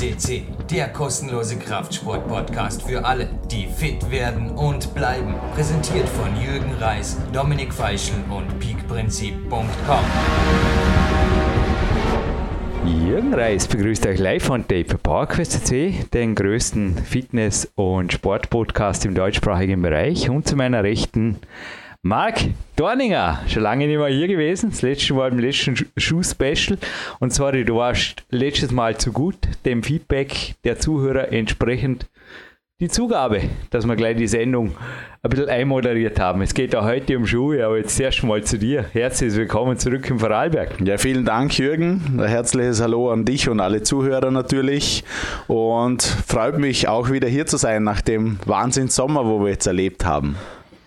FCC, der kostenlose Kraftsport-Podcast für alle, die fit werden und bleiben. Präsentiert von Jürgen Reis, Dominik Feischl und peakprinzip.com. Jürgen Reis begrüßt euch live von Tape PowerQuest CC, den größten Fitness- und Sportpodcast im deutschsprachigen Bereich. Und zu meiner Rechten Marc Dorninger, schon lange nicht mehr hier gewesen. Das letzte Mal im letzten Schuh-Special. Und sorry, du warst letztes Mal zu gut, dem Feedback der Zuhörer entsprechend die Zugabe, dass wir gleich die Sendung ein bisschen einmoderiert haben. Es geht auch heute um Schuhe, aber jetzt erst mal zu dir. Herzlich willkommen zurück im Vorarlberg. Ja, vielen Dank, Jürgen. Ein herzliches Hallo an dich und alle Zuhörer natürlich. Und freut mich auch wieder hier zu sein nach dem Wahnsinns-Sommer, wo wir jetzt erlebt haben.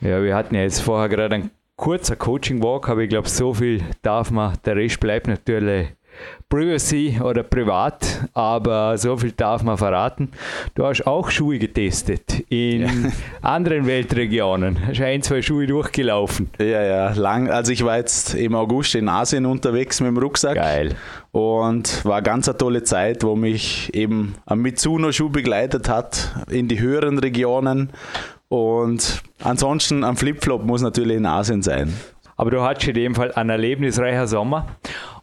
Ja, wir hatten ja jetzt vorher gerade einen kurzen Coaching-Walk, aber ich glaube, so viel darf man. Der Rest bleibt natürlich Privacy oder privat, aber so viel darf man verraten. Du hast auch Schuhe getestet in ja. anderen Weltregionen. Hast ein, zwei Schuhe durchgelaufen. Ja, ja, lang. Also ich war jetzt im August in Asien unterwegs mit dem Rucksack. Geil. Und war ganz eine tolle Zeit, wo mich eben ein Mitsuno-Schuh begleitet hat in die höheren Regionen und ansonsten ein Flipflop muss natürlich in Asien sein. Aber du hattest in dem Fall einen erlebnisreichen Sommer.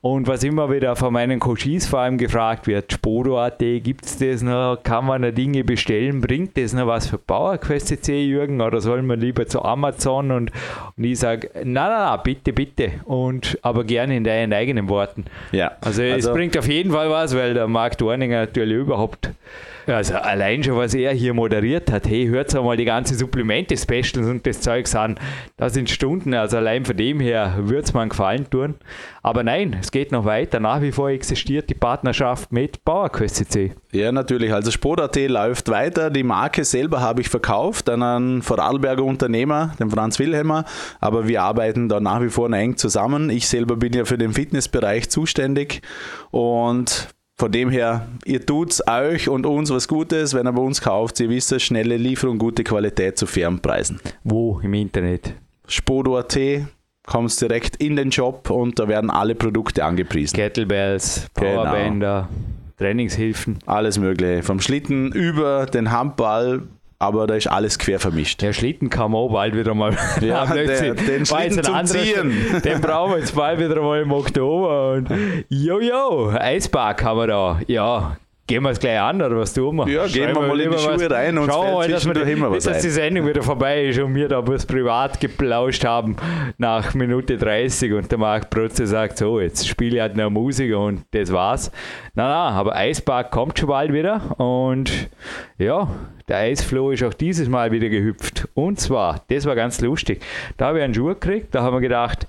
Und was immer wieder von meinen Coaches vor allem gefragt wird, Spodo.at, gibt es das noch? Kann man da Dinge bestellen? Bringt das noch was für PowerQuest CC, Jürgen? Oder soll man lieber zu Amazon? Und, und ich sage, nein, nein, nein, bitte, bitte. Und, aber gerne in deinen eigenen Worten. Ja. Also, also es bringt auf jeden Fall was, weil der Marc Dorninger natürlich überhaupt also allein schon, was er hier moderiert hat, hey, hört mal die ganzen Supplemente-Specials und das Zeugs an. Das sind Stunden, also allein von dem her würde es mir einen Gefallen tun. Aber nein, es geht noch weiter. Nach wie vor existiert die Partnerschaft mit PowerQuest Ja, natürlich. Also Sport.at läuft weiter. Die Marke selber habe ich verkauft an einen Vorarlberger Unternehmer, den Franz Wilhelmer. Aber wir arbeiten da nach wie vor eng zusammen. Ich selber bin ja für den Fitnessbereich zuständig und von dem her, ihr tut euch und uns was Gutes, wenn ihr bei uns kauft. Ihr wisst es, schnelle Lieferung, gute Qualität zu fairen Preisen. Wo im Internet? Spodo.at, kommst direkt in den Shop und da werden alle Produkte angepriesen. Kettlebells, Powerbänder, genau. Trainingshilfen. Alles mögliche. Vom Schlitten über den Handball aber da ist alles quer vermischt. Der Schlitten kam auch bald wieder mal. Ja, der, den Schlitten zum Ziehen. Den brauchen wir jetzt bald wieder mal im Oktober. Und jojo, Eispark haben wir da. Ja, Gehen wir es gleich an oder was tun wir? Ja, gehen wir mal in die Schuhe was, rein und schauen mal, dass, wir, immer was dass die Sendung wieder vorbei ist und wir da was privat geplauscht haben nach Minute 30 und der Marc Protze sagt, so, jetzt spiele ich halt noch Musik und das war's. Na, na, aber Eispark kommt schon bald wieder und ja, der Eisfloh ist auch dieses Mal wieder gehüpft. Und zwar, das war ganz lustig, da habe ich einen Schuh gekriegt, da haben wir gedacht,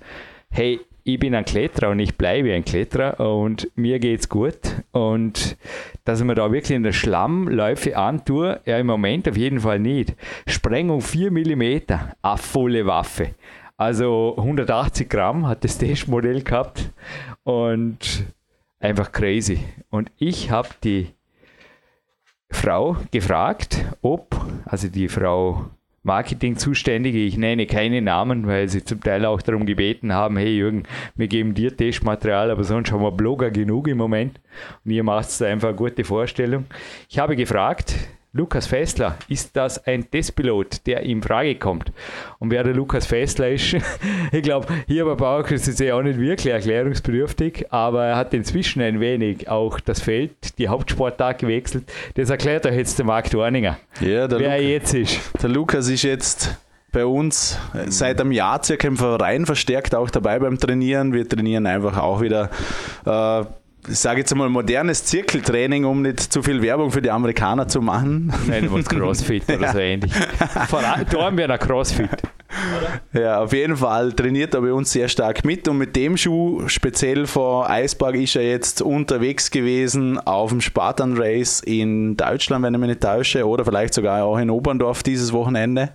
hey, ich bin ein Kletterer und ich bleibe ein Kletterer und mir geht's gut. Und dass ich mir da wirklich in der Schlammläufe antue, ja im Moment auf jeden Fall nicht. Sprengung 4 mm, eine volle Waffe. Also 180 Gramm hat das Testmodell gehabt und einfach crazy. Und ich habe die Frau gefragt, ob, also die Frau Marketing-Zuständige, ich nenne keine Namen, weil sie zum Teil auch darum gebeten haben, hey Jürgen, wir geben dir Testmaterial, aber sonst haben wir Blogger genug im Moment und ihr macht da einfach eine gute Vorstellung. Ich habe gefragt, Lukas Fessler, ist das ein Testpilot, der in Frage kommt? Und wer der Lukas Fessler ist, ich glaube, hier bei Bauerkreis ist er auch nicht wirklich erklärungsbedürftig, aber er hat inzwischen ein wenig auch das Feld, die Hauptsportart gewechselt. Das erklärt euch jetzt der Marc Dorninger, ja, der wer Luca, jetzt ist. Der Lukas ist jetzt bei uns seit einem Jahr circa im Verein verstärkt auch dabei beim Trainieren. Wir trainieren einfach auch wieder äh, ich sage jetzt einmal, modernes Zirkeltraining, um nicht zu viel Werbung für die Amerikaner zu machen. Nein, du musst Crossfit oder ja. so ähnlich. Vor allem, da haben wir ein Crossfit. Oder? Ja, auf jeden Fall trainiert er bei uns sehr stark mit und mit dem Schuh, speziell vor Eisberg, ist er jetzt unterwegs gewesen auf dem Spartan Race in Deutschland, wenn ich mich nicht täusche, oder vielleicht sogar auch in Oberndorf dieses Wochenende.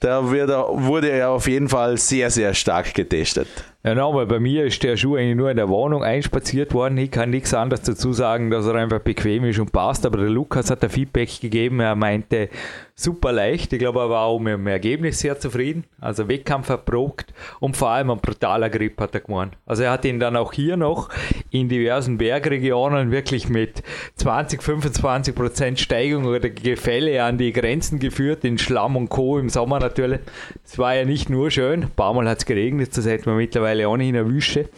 Da er, wurde er auf jeden Fall sehr, sehr stark getestet. Ja, no, aber bei mir ist der Schuh eigentlich nur in der Wohnung einspaziert worden. Ich kann nichts anderes dazu sagen, dass er einfach bequem ist und passt. Aber der Lukas hat ein Feedback gegeben. Er meinte, super leicht. Ich glaube, er war auch mit dem Ergebnis sehr zufrieden. Also Wettkampf erprobt und vor allem ein brutaler Grip hat er gemeint. Also er hat ihn dann auch hier noch in diversen Bergregionen wirklich mit 20, 25 Prozent Steigung oder Gefälle an die Grenzen geführt, in Schlamm und Co. im Sommer natürlich. Es war ja nicht nur schön, ein paar Mal hat es geregnet, das hätten wir mittlerweile auch nicht in der Wüste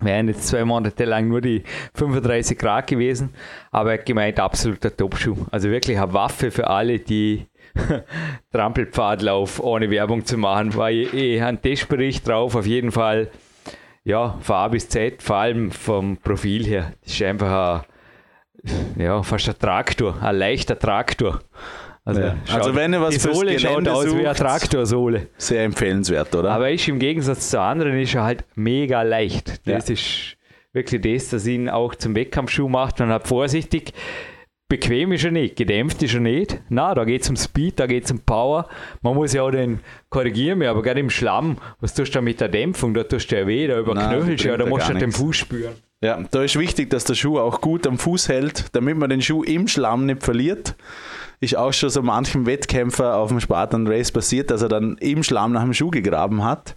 wären jetzt zwei Monate lang nur die 35 Grad gewesen, aber er hat gemeint, absoluter Topschuh. Also wirklich eine Waffe für alle, die Trampelpfadlauf ohne Werbung zu machen. War eh ein Testbericht drauf, auf jeden Fall. Ja, von A bis Z, vor allem vom Profil her. Das ist einfach ein, ja, fast ein Traktor, ein leichter Traktor. Also, ja. also wenn ihr was die Sohle schaut aus sucht, wie eine Traktorsohle. Sehr empfehlenswert, oder? Aber ist im Gegensatz zu anderen ist er halt mega leicht. Das ja. ist wirklich das, das ihn auch zum Wettkampfschuh macht. Man hat vorsichtig, bequem ist er nicht, gedämpft ist er nicht. Na, da geht es um Speed, da geht es um Power. Man muss ja auch den korrigieren, aber gerade im Schlamm, was tust du da mit der Dämpfung? Da tust du ja weh, da überknöchelst du ja, da musst du den Fuß spüren. Ja, da ist wichtig, dass der Schuh auch gut am Fuß hält, damit man den Schuh im Schlamm nicht verliert ist auch schon so manchem Wettkämpfer auf dem Spartan Race passiert, dass er dann im Schlamm nach dem Schuh gegraben hat.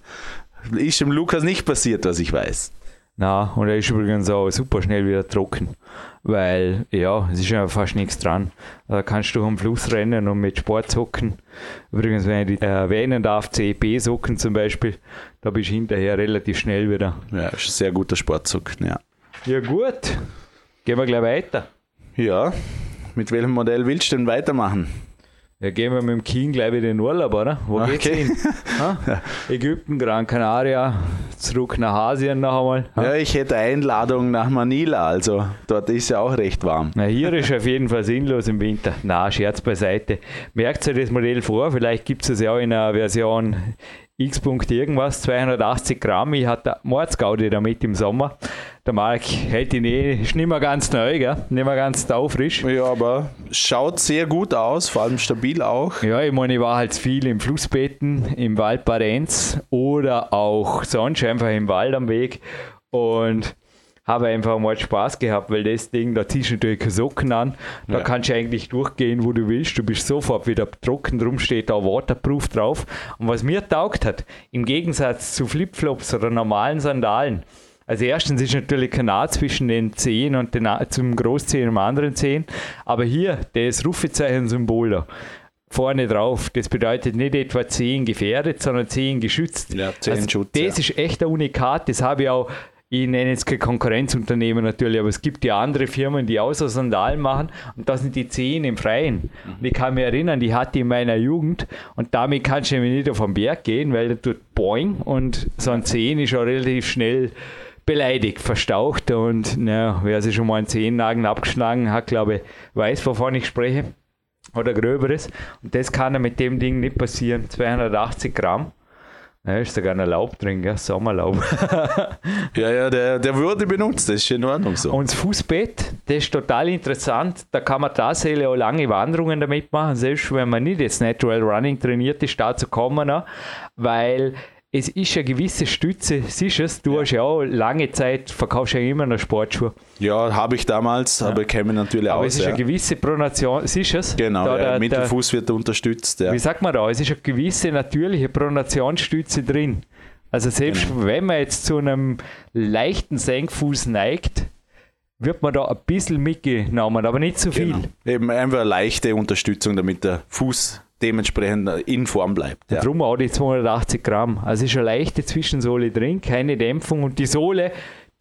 Ist dem Lukas nicht passiert, was ich weiß. Na, und er ist übrigens auch super schnell wieder trocken, weil ja, es ist ja fast nichts dran. Da kannst du am Fluss rennen und mit Sportsocken. Übrigens, wenn ich die erwähnen darf, CEP-Socken zum Beispiel, da bist du hinterher relativ schnell wieder. Ja, ist ein sehr guter Sportsocken, ja. Ja, gut. Gehen wir gleich weiter. Ja, mit welchem Modell willst du denn weitermachen? Ja, gehen wir mit dem King gleich wieder in den Urlaub, oder? Wo okay. geht's hin? Ägypten, Gran Canaria, zurück nach Asien noch einmal. Ha? Ja, ich hätte Einladung nach Manila, also dort ist ja auch recht warm. Na, hier ist auf jeden Fall sinnlos im Winter. Na, Scherz beiseite. Merkt euch das Modell vor, vielleicht gibt es es ja auch in einer Version X. irgendwas, 280 Gramm. Ich hatte Mordsgaudi damit im Sommer. Der Marc hält ihn eh, ist nicht mehr ganz neu, gell? nicht mehr ganz taufrisch. Ja, aber schaut sehr gut aus, vor allem stabil auch. Ja, ich meine, ich war halt viel im Flussbetten, im Wald Barenz oder auch sonst einfach im Wald am Weg und habe einfach mal Spaß gehabt, weil das Ding, da ziehst du natürlich keine Socken an, da ja. kannst du eigentlich durchgehen, wo du willst, du bist sofort wieder trocken, drum steht da Waterproof drauf. Und was mir taugt hat, im Gegensatz zu Flipflops oder normalen Sandalen, also erstens ist natürlich kein Naht zwischen den Zehen und den zum Großzehen und dem anderen Zehen, aber hier, das Rufezeichen-Symbol da, vorne drauf. Das bedeutet nicht etwa 10 gefährdet, sondern 10 geschützt. Ja, 10 also Schutz, das ja. ist echt ein Unikat. Das habe ich auch ich nenne jetzt kein Konkurrenzunternehmen natürlich, aber es gibt ja andere Firmen, die so Sandalen machen und das sind die Zehen im Freien. Und ich kann mich erinnern, die hatte ich in meiner Jugend und damit kannst du nämlich nicht auf den Berg gehen, weil der tut boing und so ein Zehen ist auch relativ schnell beleidigt, verstaucht und naja, wer sich schon mal einen Zehennagel abgeschlagen hat, glaube ich, weiß, wovon ich spreche oder Gröberes und das kann ja mit dem Ding nicht passieren. 280 Gramm ja, ist sogar ein Laub drin, gell? Sommerlaub. ja, ja, der, der wurde benutzt, das ist in Ordnung so. Und das Fußbett, das ist total interessant. Da kann man tatsächlich auch lange Wanderungen damit machen, selbst wenn man nicht jetzt Natural Running trainiert ist, da zu kommen, weil es ist eine gewisse Stütze, siehst du es, du ja. hast ja auch lange Zeit, verkaufst ja immer noch Sportschuhe. Ja, habe ich damals, ja. aber käme natürlich aber aus. Es ist ja. eine gewisse Pronation, siehst du es? Genau, da, der, der Mittelfuß wird unterstützt. Ja. Wie sagt man da, es ist eine gewisse natürliche Pronationsstütze drin. Also selbst genau. wenn man jetzt zu einem leichten Senkfuß neigt, wird man da ein bisschen mitgenommen, aber nicht zu viel. Genau. Eben einfach eine leichte Unterstützung, damit der Fuß dementsprechend in Form bleibt. Ja. Darum auch die 280 Gramm. Also ist eine leichte Zwischensohle drin, keine Dämpfung und die Sohle,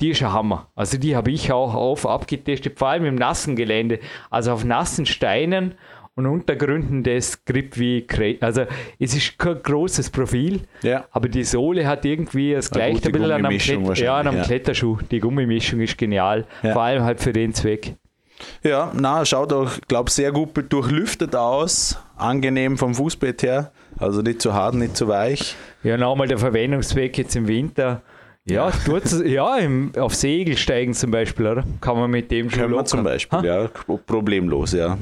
die ist ein Hammer. Also die habe ich auch auf abgetestet, vor allem im nassen Gelände. Also auf nassen Steinen und Untergründen das Grip wie also es ist kein großes Profil, ja. aber die Sohle hat irgendwie das gleiche ein bisschen an einem, Klett ja, an einem ja. Kletterschuh. Die Gummimischung ist genial, ja. vor allem halt für den Zweck. Ja, na, schaut auch, glaube sehr gut durchlüftet aus, angenehm vom Fußbett her, also nicht zu hart, nicht zu weich. Ja, nochmal der Verwendungszweck jetzt im Winter. Ja, ja im, auf Segel steigen zum Beispiel, oder? Kann man mit dem schon Können wir zum Beispiel, ha? ja, problemlos, ja.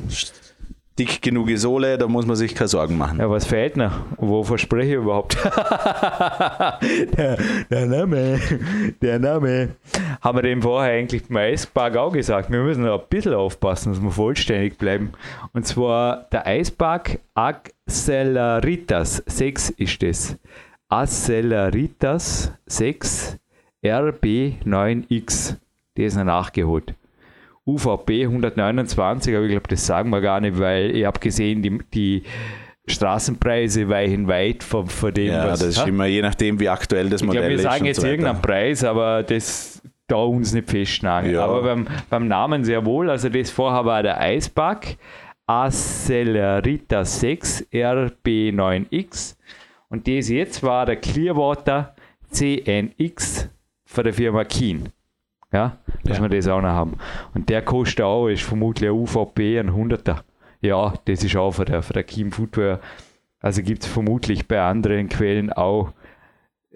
Dick genug Sohle, da muss man sich keine Sorgen machen. Ja, was fehlt noch? Wovon spreche ich überhaupt? der, der, Name, der Name. Haben wir dem vorher eigentlich beim Eispark auch gesagt. Wir müssen ein bisschen aufpassen, dass wir vollständig bleiben. Und zwar der Eispark Acceleritas 6 ist das. Acceleritas 6 RB9X. Der ist noch nachgeholt. UVP 129, aber ich glaube, das sagen wir gar nicht, weil ich habe gesehen, die, die Straßenpreise weichen weit von, von dem, ja, was... Ja, das ist immer je nachdem, wie aktuell das Modell ich glaub, ist. Wir sagen jetzt so irgendeinen Preis, aber das da uns nicht festnageln. Ja. Aber beim, beim Namen sehr wohl, also das vorher war der Eisback Accelerita 6 RB9X und das jetzt war der Clearwater CNX von der Firma Keen. Ja, dass ja. wir das auch noch haben. Und der kostet auch, ist vermutlich ein UVP, ein 100er. Ja, das ist auch von der, von der Kim Footwear. Also gibt es vermutlich bei anderen Quellen auch.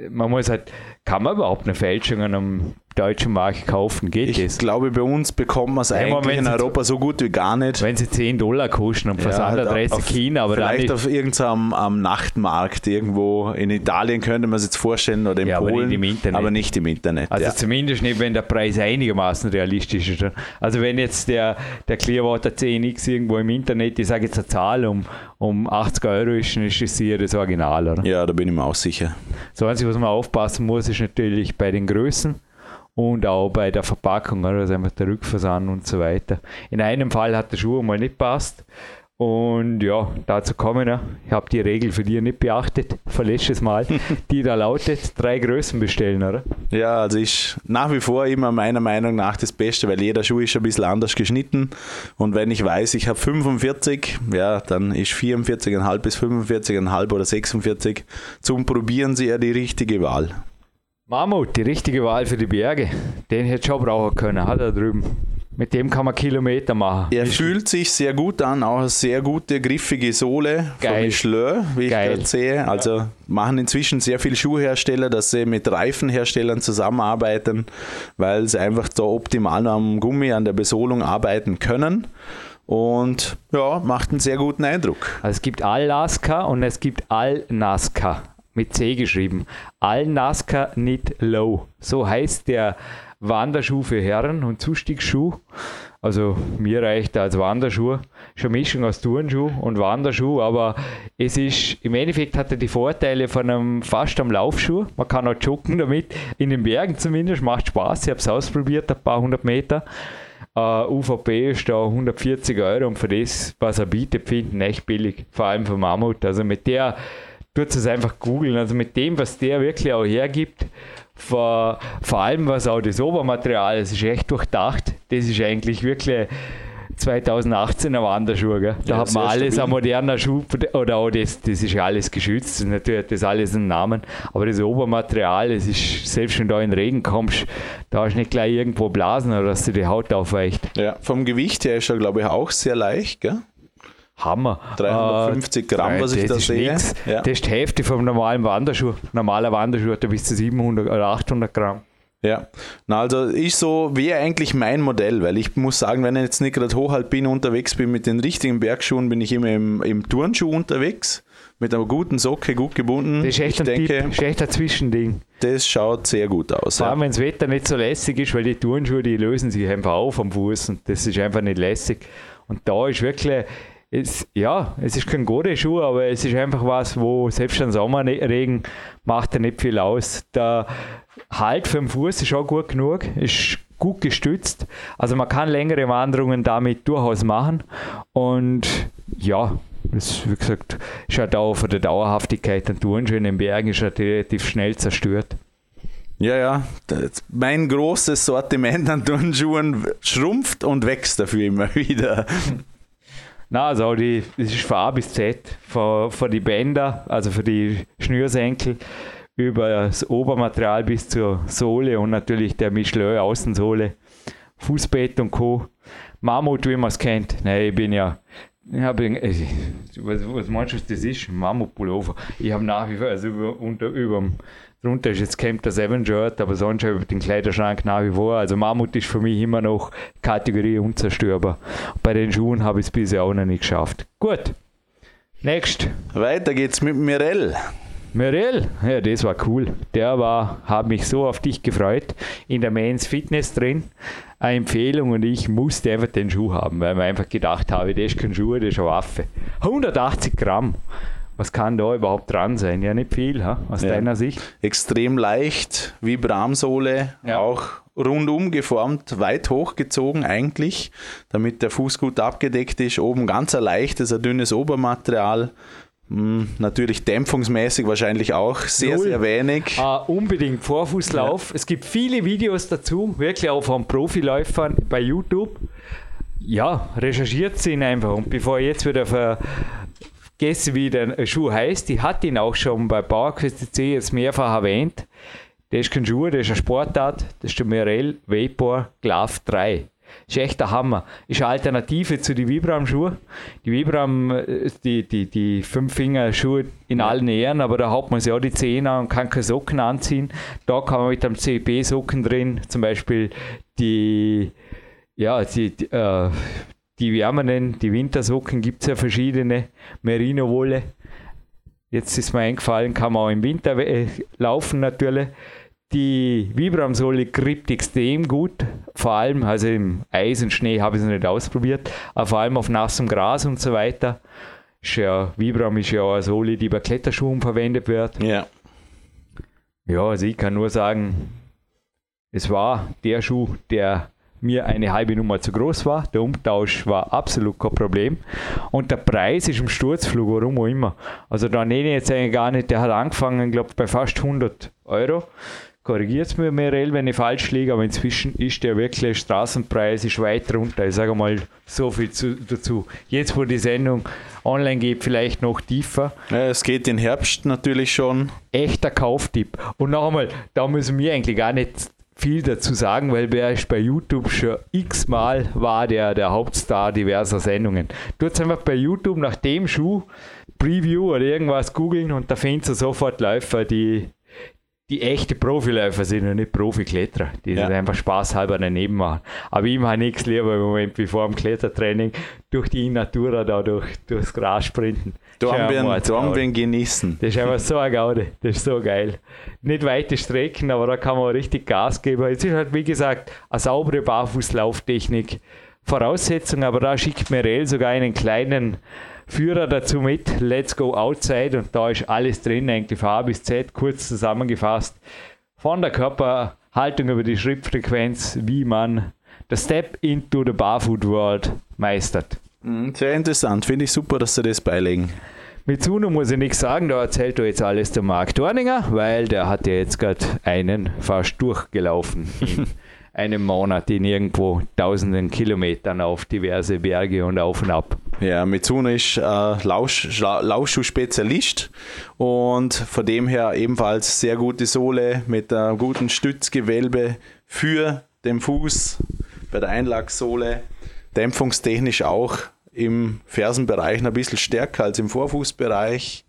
Man muss halt, kann man überhaupt eine Fälschung an einem deutschen Markt kaufen? Geht ich das? Ich glaube, bei uns bekommt man es eigentlich in Europa so gut wie gar nicht. Wenn sie 10 Dollar kosten und Versandadresse ja, China, aber Vielleicht auf irgendeinem am Nachtmarkt irgendwo in Italien könnte man sich jetzt vorstellen oder in ja, Polen, aber nicht im Internet. Aber nicht im Internet also ja. zumindest nicht, wenn der Preis einigermaßen realistisch ist. Also wenn jetzt der, der Clearwater 10X irgendwo im Internet, ich sage jetzt eine Zahl, um, um 80 Euro ist, ist es hier das Original, oder? Ja, da bin ich mir auch sicher. So, was man aufpassen muss, ist natürlich bei den Größen und auch bei der Verpackung, also einfach der Rückversand und so weiter. In einem Fall hat der Schuh mal nicht passt. Und ja, dazu kommen wir. Ich habe die Regel für dich nicht beachtet. Verlässt es mal. die da lautet: drei Größen bestellen, oder? Ja, also ist nach wie vor immer meiner Meinung nach das Beste, weil jeder Schuh ist ein bisschen anders geschnitten. Und wenn ich weiß, ich habe 45, ja, dann ist 44,5 bis 45,5 oder 46 zum Probieren sehr die richtige Wahl. Mammut, die richtige Wahl für die Berge. Den hätte schon brauchen können, hat er drüben. Mit dem kann man Kilometer machen. Er fühlt sich sehr gut an, auch eine sehr gute, griffige Sohle Geil. von Michelin, wie ich gerade sehe. Also ja. machen inzwischen sehr viele Schuhhersteller, dass sie mit Reifenherstellern zusammenarbeiten, weil sie einfach da optimal am Gummi, an der Besohlung arbeiten können. Und ja, macht einen sehr guten Eindruck. Also es gibt Al-Nazca und es gibt Al-Nazca mit C geschrieben. Al-Nazca Knit Low. So heißt der Wanderschuh für Herren und Zustiegsschuh. Also mir reicht er als Wanderschuh. Schon Mischung aus Turnschuh und Wanderschuh, aber es ist, im Endeffekt hat er die Vorteile von einem fast am Laufschuh. Man kann auch joggen damit, in den Bergen zumindest, macht Spaß. Ich habe es ausprobiert, ein paar hundert Meter. Uh, UVP ist da 140 Euro und für das, was er bietet, finden echt billig. Vor allem für Mammut. Also mit der tut es einfach googeln. Also mit dem, was der wirklich auch hergibt, vor, vor allem was auch das Obermaterial, das ist echt durchdacht. Das ist eigentlich wirklich 2018 ein Wanderschuh. Gell? Da ja, hat man alles stabil. ein moderner Schuh, oder auch das, das ist ja alles geschützt, natürlich hat das alles einen Namen, aber das Obermaterial, es ist, selbst wenn du da in den Regen kommst, da hast du nicht gleich irgendwo Blasen oder dass dir die Haut aufweicht. Ja, vom Gewicht her ist er, glaube ich, auch sehr leicht, gell? Hammer. 350 äh, Gramm, was ich da sehe. Ja. Das ist die Hälfte vom normalen Wanderschuh. Normaler Wanderschuh hat bis zu 700 oder 800 Gramm. Ja, na also ich so wäre eigentlich mein Modell, weil ich muss sagen, wenn ich jetzt nicht gerade hochalpin unterwegs bin mit den richtigen Bergschuhen, bin ich immer im, im Turnschuh unterwegs, mit einer guten Socke, gut gebunden. Das ist echt, ich ein, denke, Tipp, ist echt ein Zwischending. Das schaut sehr gut aus. Vor allem, ja. wenn das Wetter nicht so lässig ist, weil die Turnschuhe, die lösen sich einfach auf am Fuß und das ist einfach nicht lässig. Und da ist wirklich, es, ja, es ist kein guter Schuh, aber es ist einfach was, wo selbst ein Sommerregen macht er nicht viel aus. Der Halt für den Fuß ist auch gut genug, ist gut gestützt. Also man kann längere Wanderungen damit durchaus machen. Und ja, das, wie gesagt, ist halt auch von der Dauerhaftigkeit der Touren in den Bergen ist halt relativ schnell zerstört. Ja, ja. Mein großes Sortiment an Turnschuhen schrumpft und wächst dafür immer wieder. Na, also die, das ist von A bis Z, von, von die Bänder, also für die Schnürsenkel, über das Obermaterial bis zur Sohle und natürlich der Michelin Außensohle, Fußbett und Co. Mammut, wie man es kennt. Nein, ich bin ja ich habe, äh, was, was meinst du, das ist? Mammutpullover. Ich habe nach wie vor, also über, unter, über drunter ist jetzt Camp der Seven Shirt, aber sonst habe ich den Kleiderschrank nach wie vor. Also Mammut ist für mich immer noch Kategorie unzerstörbar. Bei den Schuhen habe ich es bisher auch noch nicht geschafft. Gut. Next. Weiter geht's mit Mirel. Mirel, ja, das war cool. Der war, hat mich so auf dich gefreut. In der Mans Fitness drin. Eine Empfehlung und ich musste einfach den Schuh haben, weil ich mir einfach gedacht habe, das ist kein Schuh, das ist eine Waffe. 180 Gramm. Was kann da überhaupt dran sein? Ja, nicht viel, ha? aus ja. deiner Sicht. Extrem leicht, wie Bramsohle, ja. auch rundum geformt, weit hochgezogen eigentlich, damit der Fuß gut abgedeckt ist. Oben ganz ein leichtes, ein dünnes Obermaterial. Hm, natürlich dämpfungsmäßig wahrscheinlich auch sehr, Null. sehr wenig. Uh, unbedingt Vorfußlauf. Ja. Es gibt viele Videos dazu, wirklich auch von Profiläufern bei YouTube. Ja, recherchiert sie ihn einfach. Und bevor ich jetzt wieder vergesse, wie der Schuh heißt, die hat ihn auch schon bei PowerQuest C jetzt mehrfach erwähnt. Der ist kein Schuh, der ist eine Sportart. Das ist der Mirel Vapor Glove 3. Das ist echt der Hammer. Ist eine Alternative zu den Vibram-Schuhen. Die Vibram, äh, die, die, die Fünf-Finger-Schuhe in allen Ehren, aber da hat man sich auch die Zähne und kann keine Socken anziehen. Da kann man mit einem CP-Socken drin, zum Beispiel die, ja, die, die, äh, die wärmeren, die Wintersocken gibt es ja verschiedene, Merino-Wolle. Jetzt ist mir eingefallen, kann man auch im Winter äh, laufen natürlich. Die Vibram-Sohle grippt extrem gut, vor allem, also im Eis und Schnee habe ich es nicht ausprobiert, aber vor allem auf nassem Gras und so weiter. Ist ja, Vibram ist ja auch eine Sohle, die bei Kletterschuhen verwendet wird. Ja. Ja, also ich kann nur sagen, es war der Schuh, der mir eine halbe Nummer zu groß war. Der Umtausch war absolut kein Problem. Und der Preis ist im Sturzflug, warum auch immer. Also da nenne ich jetzt eigentlich gar nicht, der hat angefangen, glaube ich, bei fast 100 Euro korrigiert es mir Mirel, wenn ich falsch liege, aber inzwischen ist der wirklich Straßenpreis ist weit runter. Ich sage mal so viel zu, dazu. Jetzt, wo die Sendung online geht, vielleicht noch tiefer. Es geht in Herbst natürlich schon. Echter Kauftipp. Und noch einmal, da müssen wir eigentlich gar nicht viel dazu sagen, weil wer ist bei YouTube schon x-mal war der, der Hauptstar diverser Sendungen. Du hast einfach bei YouTube nach dem Schuh Preview oder irgendwas googeln und da findest du sofort Läufer, die die echte Profiläufer sind und nicht Profikletterer, die ja. das einfach spaßhalber daneben machen. Aber ich mache nichts lieber im Moment wie vor dem Klettertraining durch die Natura da durch, durchs Gras sprinten. Dornbirn genießen. Das ist einfach so eine Gaude, das ist so geil. Nicht weite Strecken, aber da kann man richtig Gas geben. Es ist halt, wie gesagt, eine saubere Barfußlauftechnik. Voraussetzung, aber da schickt Merel sogar einen kleinen Führer dazu mit, Let's Go Outside und da ist alles drin, eigentlich von A bis Z, kurz zusammengefasst. Von der Körperhaltung über die Schrittfrequenz, wie man das Step into the Barfoot World meistert. Mhm, sehr interessant, finde ich super, dass Sie das beilegen. Mit Zuno muss ich nichts sagen, da erzählt er jetzt alles der Marc Dorninger, weil der hat ja jetzt gerade einen fast durchgelaufen. einem Monat in irgendwo tausenden Kilometern auf diverse Berge und auf und ab. Ja, Mitsuno ist äh, Laufschuh-Spezialist und von dem her ebenfalls sehr gute Sohle mit einem guten Stützgewölbe für den Fuß bei der Einlagssohle. Dämpfungstechnisch auch im Fersenbereich ein bisschen stärker als im Vorfußbereich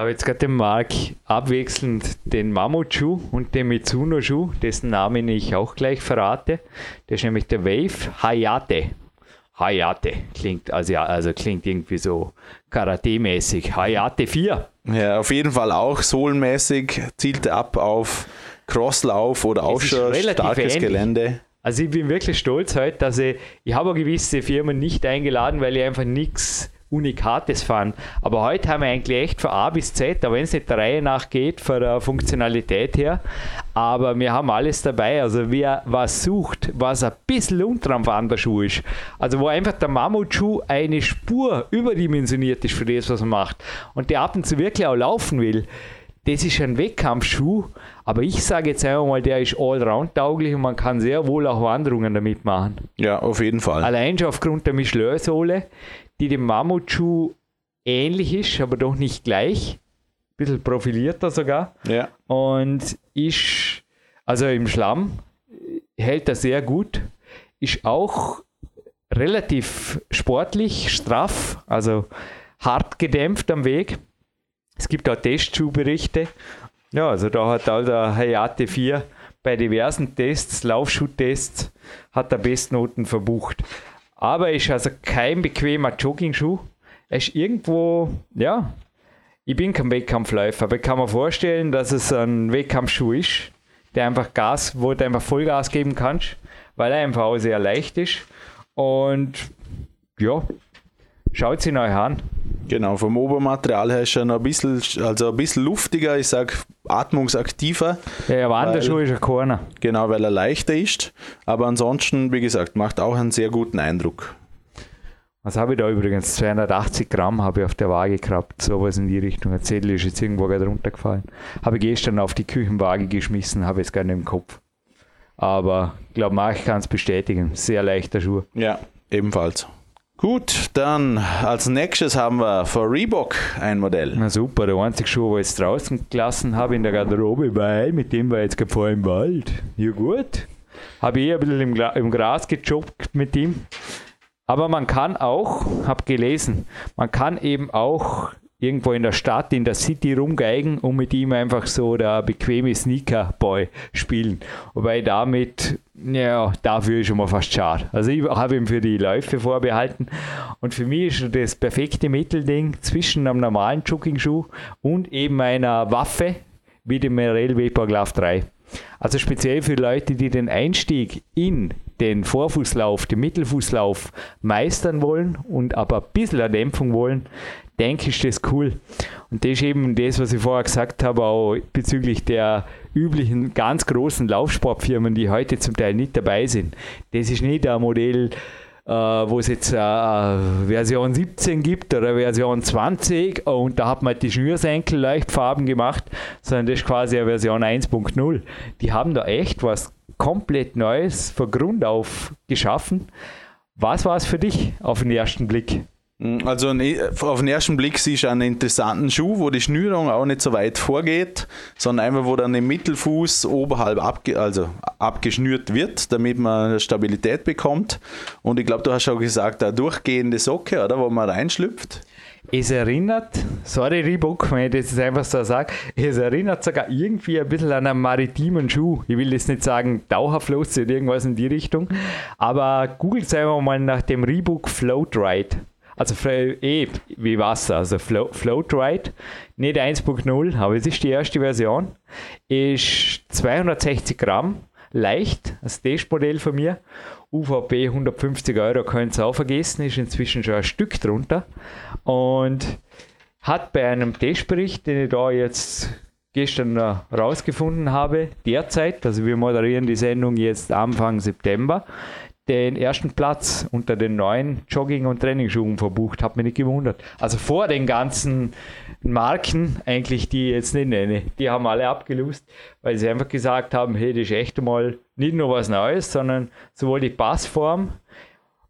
habe jetzt gerade den Mark abwechselnd den Mammutschuh und den Mitsuno-Schuh, dessen Namen ich auch gleich verrate. Der ist nämlich der Wave Hayate. Hayate klingt also, also klingt irgendwie so Karate-mäßig. Hayate 4. Ja, auf jeden Fall auch sohlenmäßig, zielt ab auf Crosslauf oder schon starkes ähnlich. Gelände. Also ich bin wirklich stolz heute, dass ich, ich habe gewisse Firmen nicht eingeladen, weil ich einfach nichts Unikates fahren. Aber heute haben wir eigentlich echt von A bis Z, auch wenn es nicht der Reihe nach geht, von der Funktionalität her. Aber wir haben alles dabei. Also wer was sucht, was ein bisschen unter am Wanderschuh ist, also wo einfach der Mammutschuh eine Spur überdimensioniert ist für das, was man macht und der ab und zu wirklich auch laufen will, das ist ein Wettkampfschuh, aber ich sage jetzt einfach mal, der ist allround-tauglich und man kann sehr wohl auch Wanderungen damit machen. Ja, auf jeden Fall. Allein schon aufgrund der Michelin-Sohle, die dem Mammutschuh ähnlich ist, aber doch nicht gleich. Ein bisschen profilierter sogar. Ja. Und ist, also im Schlamm, hält er sehr gut. Ist auch relativ sportlich, straff, also hart gedämpft am Weg. Es gibt auch Testschuhberichte. Ja, also da hat auch der Hayate 4 bei diversen Tests, Laufschuhtests, hat er Bestnoten verbucht. Aber er ist also kein bequemer Jogging-Schuh. Er ist irgendwo, ja, ich bin kein Wettkampfläufer, aber ich kann mir vorstellen, dass es ein Wettkampfschuh ist, der einfach Gas, wo du einfach Vollgas geben kannst, weil er einfach auch sehr leicht ist. Und ja, schaut sie neu an. Genau, vom Obermaterial her ist er noch ein bisschen, also ein bisschen luftiger, ich sage atmungsaktiver. Ja, ja Wanderschuh ist ein Corner. Genau, weil er leichter ist. Aber ansonsten, wie gesagt, macht auch einen sehr guten Eindruck. Was habe ich da übrigens? 280 Gramm habe ich auf der Waage gehabt. Sowas in die Richtung. Ein Zettel ist jetzt irgendwo gerade runtergefallen. Habe ich gestern auf die Küchenwaage geschmissen, habe es gar nicht im Kopf. Aber ich glaube, Marc kann es bestätigen. Sehr leichter Schuh. Ja, ebenfalls. Gut, dann als nächstes haben wir für Reebok ein Modell. Na super, der einzige Schuh, den ich jetzt draußen gelassen habe in der Garderobe, weil mit dem war jetzt gerade im Wald. Ja gut. Habe ich eh ein bisschen im, im Gras gejoggt mit ihm. Aber man kann auch, habe gelesen, man kann eben auch irgendwo in der Stadt, in der City rumgeigen und mit ihm einfach so der bequeme Sneaker-Boy spielen. Wobei damit, ja, dafür ist schon mal fast schade. Also ich habe ihn für die Läufe vorbehalten und für mich ist das perfekte Mittelding zwischen einem normalen Jogging-Schuh und eben einer Waffe wie dem Merrell Vapor Glove 3. Also speziell für Leute, die den Einstieg in den Vorfußlauf, den Mittelfußlauf meistern wollen und aber ein bisschen eine Dämpfung wollen, denke ich, ist das cool. Und das ist eben das, was ich vorher gesagt habe, auch bezüglich der üblichen ganz großen Laufsportfirmen, die heute zum Teil nicht dabei sind. Das ist nicht ein Modell, äh, wo es jetzt äh, Version 17 gibt oder Version 20 und da hat man die Schnürsenkel leicht farben gemacht, sondern das ist quasi eine Version 1.0. Die haben da echt was komplett Neues von Grund auf geschaffen. Was war es für dich auf den ersten Blick? Mm, also auf den ersten Blick siehst du einen interessanten Schuh, wo die Schnürung auch nicht so weit vorgeht, sondern einfach, wo dann im Mittelfuß oberhalb abge also abgeschnürt wird, damit man Stabilität bekommt. Und ich glaube, du hast auch gesagt, eine durchgehende Socke, oder, wo man reinschlüpft. Es erinnert, sorry Reebok, wenn ich das jetzt einfach so sage, es erinnert sogar irgendwie ein bisschen an einen maritimen Schuh. Ich will jetzt nicht sagen Dauerfloß oder irgendwas in die Richtung, aber googelt einfach mal nach dem Reebok Float Ride. Also eh wie Wasser, also Flo Float nicht 1.0, aber es ist die erste Version. Ist 260 Gramm, leicht, das Testmodell von mir. UVP 150 Euro könnt ihr auch vergessen, ist inzwischen schon ein Stück drunter. Und hat bei einem Testbericht, den ich da jetzt gestern rausgefunden habe, derzeit, also wir moderieren die Sendung jetzt Anfang September, den ersten Platz unter den neuen Jogging- und Trainingsschuhen verbucht. Hat mich nicht gewundert. Also vor den ganzen Marken, eigentlich, die ich jetzt nicht nenne, die haben alle abgelöst, weil sie einfach gesagt haben, hey, das ist echt mal nicht nur was Neues, sondern sowohl die Passform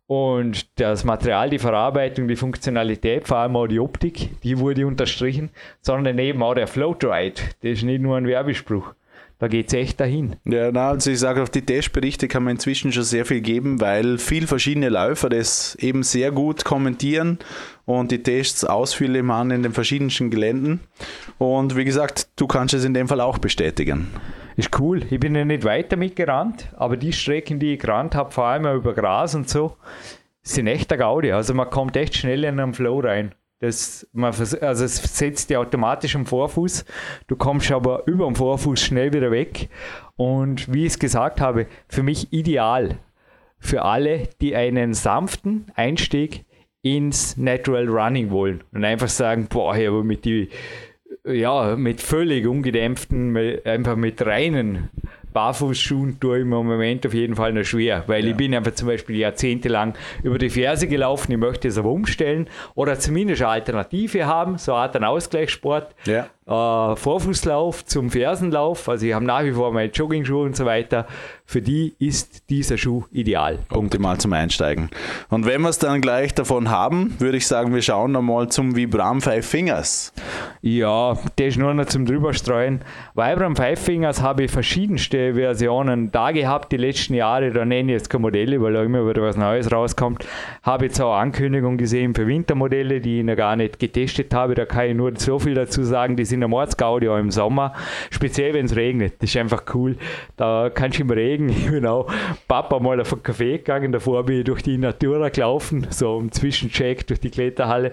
und das Material, die Verarbeitung, die Funktionalität, vor allem auch die Optik, die wurde unterstrichen, sondern eben auch der Float Ride. Das ist nicht nur ein Werbespruch da geht es echt dahin. Ja, na, also ich sage, auf die Testberichte kann man inzwischen schon sehr viel geben, weil viel verschiedene Läufer das eben sehr gut kommentieren und die Tests ausführlich machen in den verschiedensten Geländen. Und wie gesagt, du kannst es in dem Fall auch bestätigen. Ist cool. Ich bin ja nicht weiter mitgerannt, aber die Strecken, die ich gerannt habe, vor allem über Gras und so, sind echt der Gaudi. Also man kommt echt schnell in einen Flow rein. Das, man, also es setzt dich automatisch am Vorfuß, du kommst aber über dem Vorfuß schnell wieder weg. Und wie ich es gesagt habe, für mich ideal für alle, die einen sanften Einstieg ins Natural Running wollen und einfach sagen, boah, ich habe mit die ja, mit völlig ungedämpften, einfach mit reinen Barfußschuhen tue ich im Moment auf jeden Fall noch schwer, weil ja. ich bin einfach zum Beispiel jahrzehntelang über die Ferse gelaufen, ich möchte es aber umstellen oder zumindest eine Alternative haben, so eine Art ein Ausgleichssport. Ja. Äh, Vorfußlauf zum Fersenlauf, also ich habe nach wie vor meine Jogging-Schuhe und so weiter, für die ist dieser Schuh ideal. Optimal zum Einsteigen. Und wenn wir es dann gleich davon haben, würde ich sagen, wir schauen nochmal zum Vibram Five Fingers. Ja, der ist nur noch zum drüberstreuen. Vibram Five Fingers habe ich verschiedenste Versionen da gehabt die letzten Jahre. Da nenne ich jetzt keine Modelle, weil da immer wieder was Neues rauskommt. Habe jetzt auch Ankündigungen gesehen für Wintermodelle, die ich noch gar nicht getestet habe. Da kann ich nur so viel dazu sagen. Die sind am Mordsgaudi auch im Sommer. Speziell, wenn es regnet. Das ist einfach cool. Da kannst du im Regen auch Papa mal auf einen Café gegangen, davor bin ich durch die Natura gelaufen, so im Zwischencheck durch die Kletterhalle.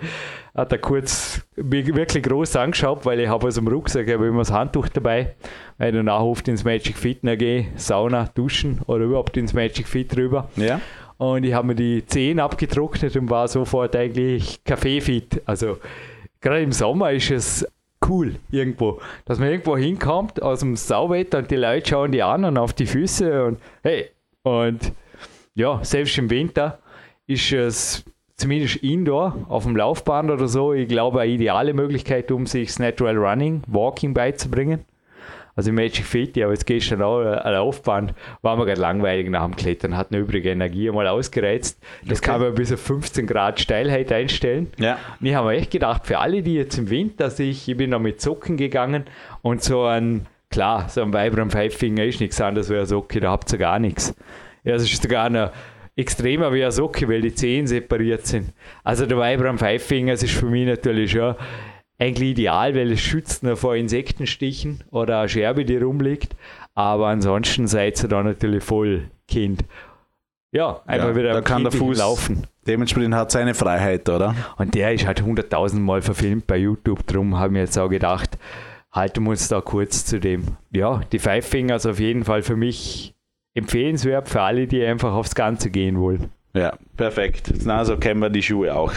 Hat er kurz wirklich groß angeschaut, weil ich habe aus dem Rucksack habe immer das Handtuch dabei, weil ich danach oft ins Magic Fit gehe, Sauna, duschen oder überhaupt ins Magic Fit rüber. Ja. Und ich habe mir die Zehen abgetrocknet und war sofort eigentlich Kaffeefit. Also gerade im Sommer ist es cool irgendwo. Dass man irgendwo hinkommt aus dem Sauwetter und die Leute schauen die an und auf die Füße und hey, und ja, selbst im Winter ist es zumindest indoor auf dem Laufband oder so, ich glaube, eine ideale Möglichkeit, um sich das Natural Running, Walking beizubringen. Also Magic Fit, ja, jetzt gehst du auch ein Laufband, war mir gerade langweilig nach dem Klettern, hat eine übrige Energie mal ausgereizt. Das okay. kann man bis auf 15 Grad Steilheit einstellen. Ja. Und ich habe mir echt gedacht, für alle, die jetzt im Winter sich, ich bin noch mit Socken gegangen und so ein, klar, so ein Vibram Five Finger ist nichts anderes wie eine Socke, da habt ihr gar nichts. Ja, es ist sogar eine extremer wie eine Socke, weil die Zehen separiert sind. Also der Vibram Five Finger, das ist für mich natürlich schon eigentlich ideal, weil es schützt nur vor Insektenstichen oder eine Scherbe, die rumliegt. Aber ansonsten seid ihr da natürlich voll Kind. Ja, einfach ja, wieder da kann der Fuß laufen. Dementsprechend hat seine Freiheit, oder? Und der ist halt hunderttausend Mal verfilmt bei YouTube. Darum haben wir jetzt auch gedacht, halten wir uns da kurz zu dem. Ja, die Five Fingers auf jeden Fall für mich empfehlenswert für alle, die einfach aufs Ganze gehen wollen. Ja, perfekt. Na, so kennen wir die Schuhe auch.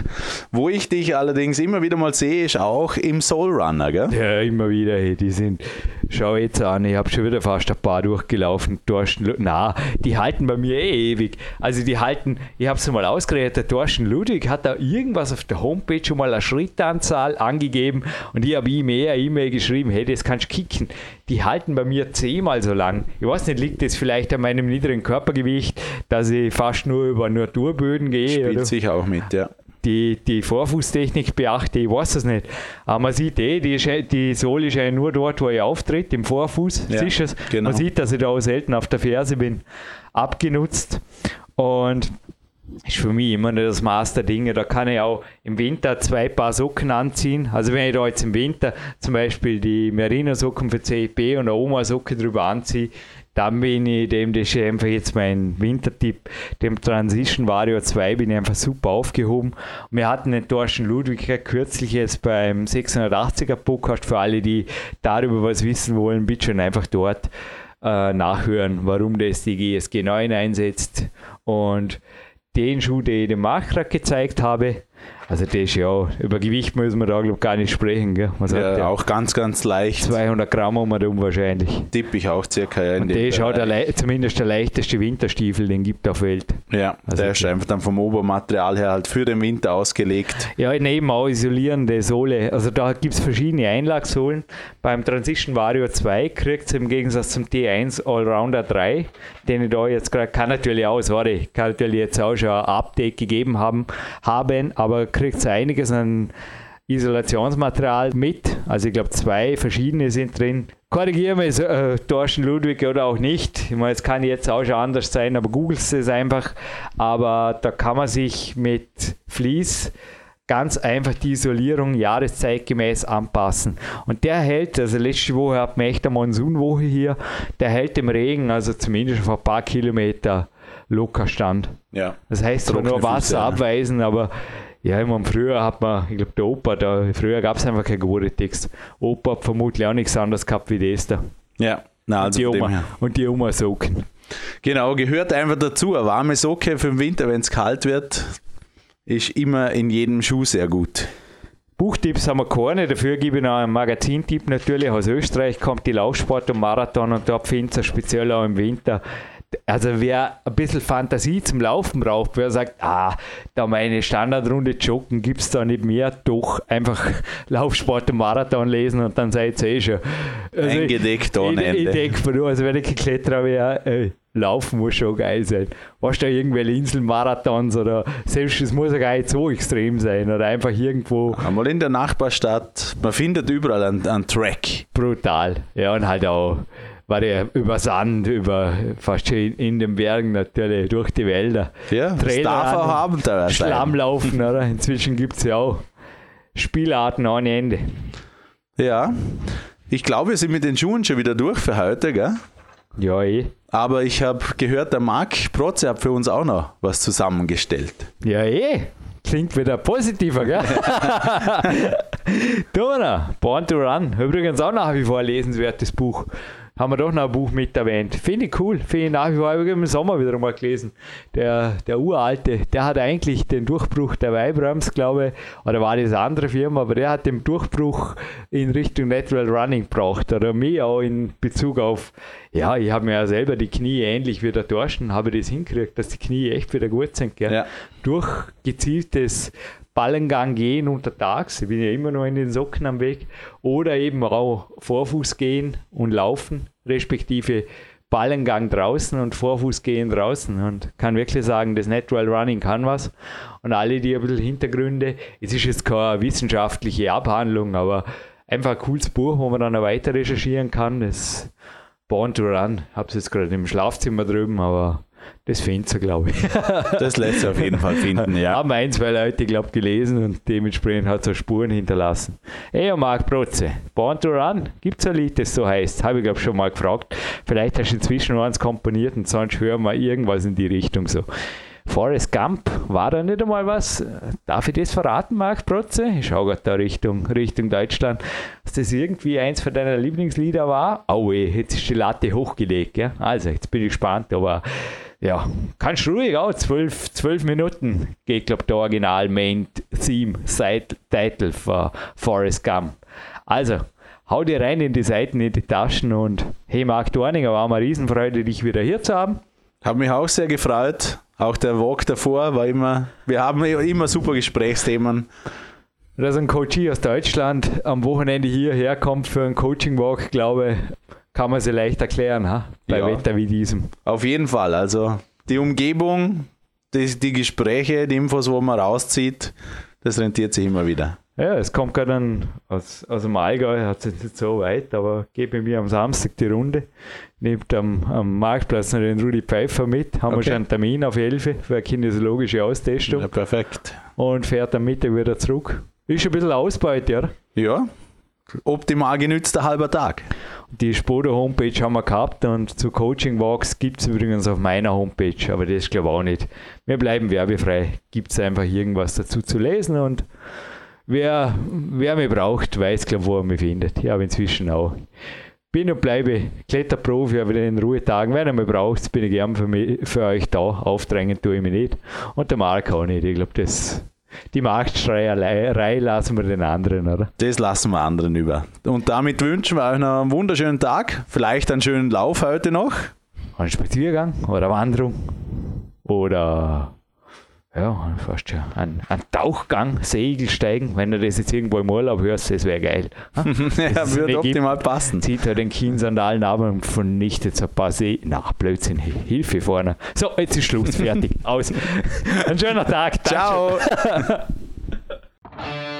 Wo ich dich allerdings immer wieder mal sehe, ist auch im Soul Runner, gell? Ja, immer wieder. Hey, die sind, schau jetzt an, ich habe schon wieder fast ein paar durchgelaufen. Thorsten, na, die halten bei mir eh ewig. Also die halten, ich habe es mal ausgerechnet, der Thorsten Ludwig hat da irgendwas auf der Homepage schon mal eine Schrittanzahl angegeben und ich habe ihm eher E-Mail geschrieben, hey, das kannst du kicken. Die halten bei mir zehnmal so lang. Ich weiß nicht, liegt das vielleicht an meinem niedrigen Körpergewicht, dass ich fast nur über nur Naturböden gehe. Spielt oder? sich auch mit, ja. Die, die Vorfußtechnik beachte, ich weiß es nicht. Aber man sieht eh, die, die Sohle ist ja nur dort, wo ich auftritt, im Vorfuß. Ja, es. Genau. Man sieht, dass ich da auch selten auf der Ferse bin, abgenutzt. Und ist für mich immer nicht das Maß der Dinge. Da kann ich auch im Winter zwei Paar Socken anziehen. Also wenn ich da jetzt im Winter zum Beispiel die Merino-Socken für CIP und eine Oma-Socke drüber anziehe, dann bin ich dem, das ist einfach jetzt mein Wintertipp, dem Transition Vario 2 bin ich einfach super aufgehoben. Wir hatten den Thorsten Ludwig kürzlich jetzt beim 680er Podcast für alle, die darüber was wissen wollen, bitte schon einfach dort äh, nachhören, warum das die GSG 9 einsetzt. Und den Schuh, den ich dem Markt gezeigt habe, also das ist ja, über Gewicht müssen wir da glaube gar nicht sprechen. Gell? Was ja, ja, auch ganz, ganz leicht. 200 Gramm um und wahrscheinlich. Tippe ich auch circa. Ja, und der ist auch der, zumindest der leichteste Winterstiefel, den gibt auf Welt. Ja, also der ist einfach dann vom Obermaterial her halt für den Winter ausgelegt. Ja, neben auch isolierende Sohle. Also da gibt es verschiedene Einlagsohlen. Beim Transition Vario 2 kriegt es im Gegensatz zum T1 Allrounder 3, den ich da jetzt gerade, kann natürlich auch, sorry, kann natürlich jetzt auch schon ein Update gegeben haben, haben aber kriegt es einiges an Isolationsmaterial mit. Also ich glaube, zwei verschiedene sind drin. Korrigiere mich, äh, Thorsten Ludwig oder auch nicht. Ich meine, es kann jetzt auch schon anders sein, aber googelst es einfach. Aber da kann man sich mit Vlies ganz einfach die Isolierung jahreszeitgemäß anpassen. Und der hält, also letzte Woche hat man echt eine Monsunwoche hier, der hält im Regen, also zumindest auf ein paar Kilometer locker stand. Ja. Das heißt zwar nur Wasser Füße, abweisen, aber ja, ich meine, früher hat man, ich glaube, der Opa, da, früher gab es einfach keinen Gore-Tex. Opa hat vermutlich auch nichts anderes gehabt wie das da. Ja, na, also und die Oma, und die Oma Socken. Genau, gehört einfach dazu. Eine warme Socke für den Winter, wenn es kalt wird, ist immer in jedem Schuh sehr gut. Buchtipps haben wir keine, dafür gebe ich noch einen Magazintipp natürlich. Aus Österreich kommt die Laufsport und Marathon und da findet ihr speziell auch im Winter also wer ein bisschen Fantasie zum Laufen braucht, wer sagt, ah, da meine Standardrunde joggen, gibt es da nicht mehr, doch einfach Laufsport und Marathon lesen und dann seid ihr eh schon. Also Eingedeckt ohne Ende. Ich, ich denke mir also wenn ich Kletterer wäre, äh, Laufen muss schon geil sein. Weißt du, irgendwelche Inselmarathons oder selbst es muss ja gar nicht so extrem sein oder einfach irgendwo. Einmal in der Nachbarstadt, man findet überall einen, einen Track. Brutal. Ja, und halt auch war der über Sand, über fast schon in den Bergen natürlich, durch die Wälder. Ja, das darf auch Abenteuer sein. Schlammlaufen, oder? Inzwischen gibt es ja auch Spielarten ohne Ende. Ja, ich glaube, wir sind mit den Schuhen schon wieder durch für heute, gell? Ja, eh. Aber ich habe gehört, der Marc Protze hat für uns auch noch was zusammengestellt. Ja, eh. Klingt wieder positiver, gell? Dona, Born to Run. Übrigens auch nach wie vor ein lesenswertes Buch haben wir doch noch ein Buch mit erwähnt. Finde ich cool. Finde ich nach wie vor. Im Sommer wieder mal gelesen. Der, der Uralte, der hat eigentlich den Durchbruch der Vibrams, glaube ich, oder war das eine andere Firma, aber der hat den Durchbruch in Richtung Natural Running gebracht. Oder mir auch in Bezug auf, ja, ich habe mir ja selber die Knie ähnlich wie der Dorschen, habe das hingekriegt, dass die Knie echt wieder gut sind. Gell? Ja. Durch gezieltes Ballengang gehen untertags, ich bin ja immer noch in den Socken am Weg, oder eben auch Vorfuß gehen und laufen, respektive Ballengang draußen und Vorfuß gehen draußen und kann wirklich sagen, das Natural Running kann was. Und alle, die ein bisschen Hintergründe, es ist jetzt keine wissenschaftliche Abhandlung, aber einfach ein cooles Buch, wo man dann auch weiter recherchieren kann. Das Born to Run, habe es jetzt gerade im Schlafzimmer drüben, aber das findet ihr, glaube ich. Das lässt sich auf jeden Fall finden, ja. Haben ein, zwei Leute, glaube ich, gelesen und dementsprechend hat es so Spuren hinterlassen. Ey, Marc Protze, Born to Run, gibt es ein Lied, das so heißt? Habe ich, glaube ich, schon mal gefragt. Vielleicht hast du inzwischen noch eins komponiert und sonst hören wir irgendwas in die Richtung so. Forrest Gump, war da nicht einmal was? Darf ich das verraten, Marc Protze? Ich schaue gerade da Richtung, Richtung Deutschland. Dass das irgendwie eins von deiner Lieblingslieder war? Aue, jetzt ist die Latte hochgelegt. Ja? Also, jetzt bin ich gespannt, aber ja, kannst ruhig auch, zwölf, zwölf Minuten geht, glaube ich, der Original Main Theme Title für Forrest Gump. Also, hau dir rein in die Seiten, in die Taschen und hey, Marc Dorninger, war eine Riesenfreude, dich wieder hier zu haben. Habe mich auch sehr gefreut. Auch der Walk davor war immer, wir haben immer super Gesprächsthemen. Dass ein Coach aus Deutschland am Wochenende hierher kommt für einen Coaching-Walk, glaube ich, kann man sie leicht erklären, ha? bei ja, Wetter wie diesem. Auf jeden Fall. Also die Umgebung, die, die Gespräche, die Infos, wo man rauszieht, das rentiert sich immer wieder. Ja, es kommt gerade dann aus, aus dem Allgäu, hat es nicht so weit, aber gebe mir am Samstag die Runde. Nimmt am, am Marktplatz noch den Rudi Pfeiffer mit. Haben okay. wir schon einen Termin auf 11 für eine kinesiologische Austestung. Ja, perfekt. Und fährt am Mittag wieder zurück. Ist ein bisschen Ausbeute, oder? Ja, optimal genützter halber Tag. Die Spodo Homepage haben wir gehabt und zu Coaching Walks gibt es übrigens auf meiner Homepage, aber das glaube ich auch nicht. Wir bleiben werbefrei. Gibt es einfach irgendwas dazu zu lesen und wer, wer mich braucht, weiß glaube wo er mich findet. Ich habe inzwischen auch. Bin und bleibe Kletterprofi, aber in Ruhetagen, wenn er mich braucht, bin ich gern für, mich, für euch da. Aufdrängen tue ich mich nicht. Und der Marc auch nicht. Ich glaube, das die Marktschreierei lassen wir den anderen, oder? Das lassen wir anderen über. Und damit wünschen wir euch noch einen wunderschönen Tag. Vielleicht einen schönen Lauf heute noch. Ein Spaziergang oder Wanderung. Oder ja, fast schon ein, ein Tauchgang, Segelsteigen, wenn du das jetzt irgendwo im Urlaub hörst, das wäre geil. ja, würde optimal passen. Zieht er den Kiensandalen ab und vernichtet so ein paar See. Na, Blödsinn, Hilfe vorne. So, jetzt ist Schluss, fertig, aus. Ein schöner Tag. Ciao.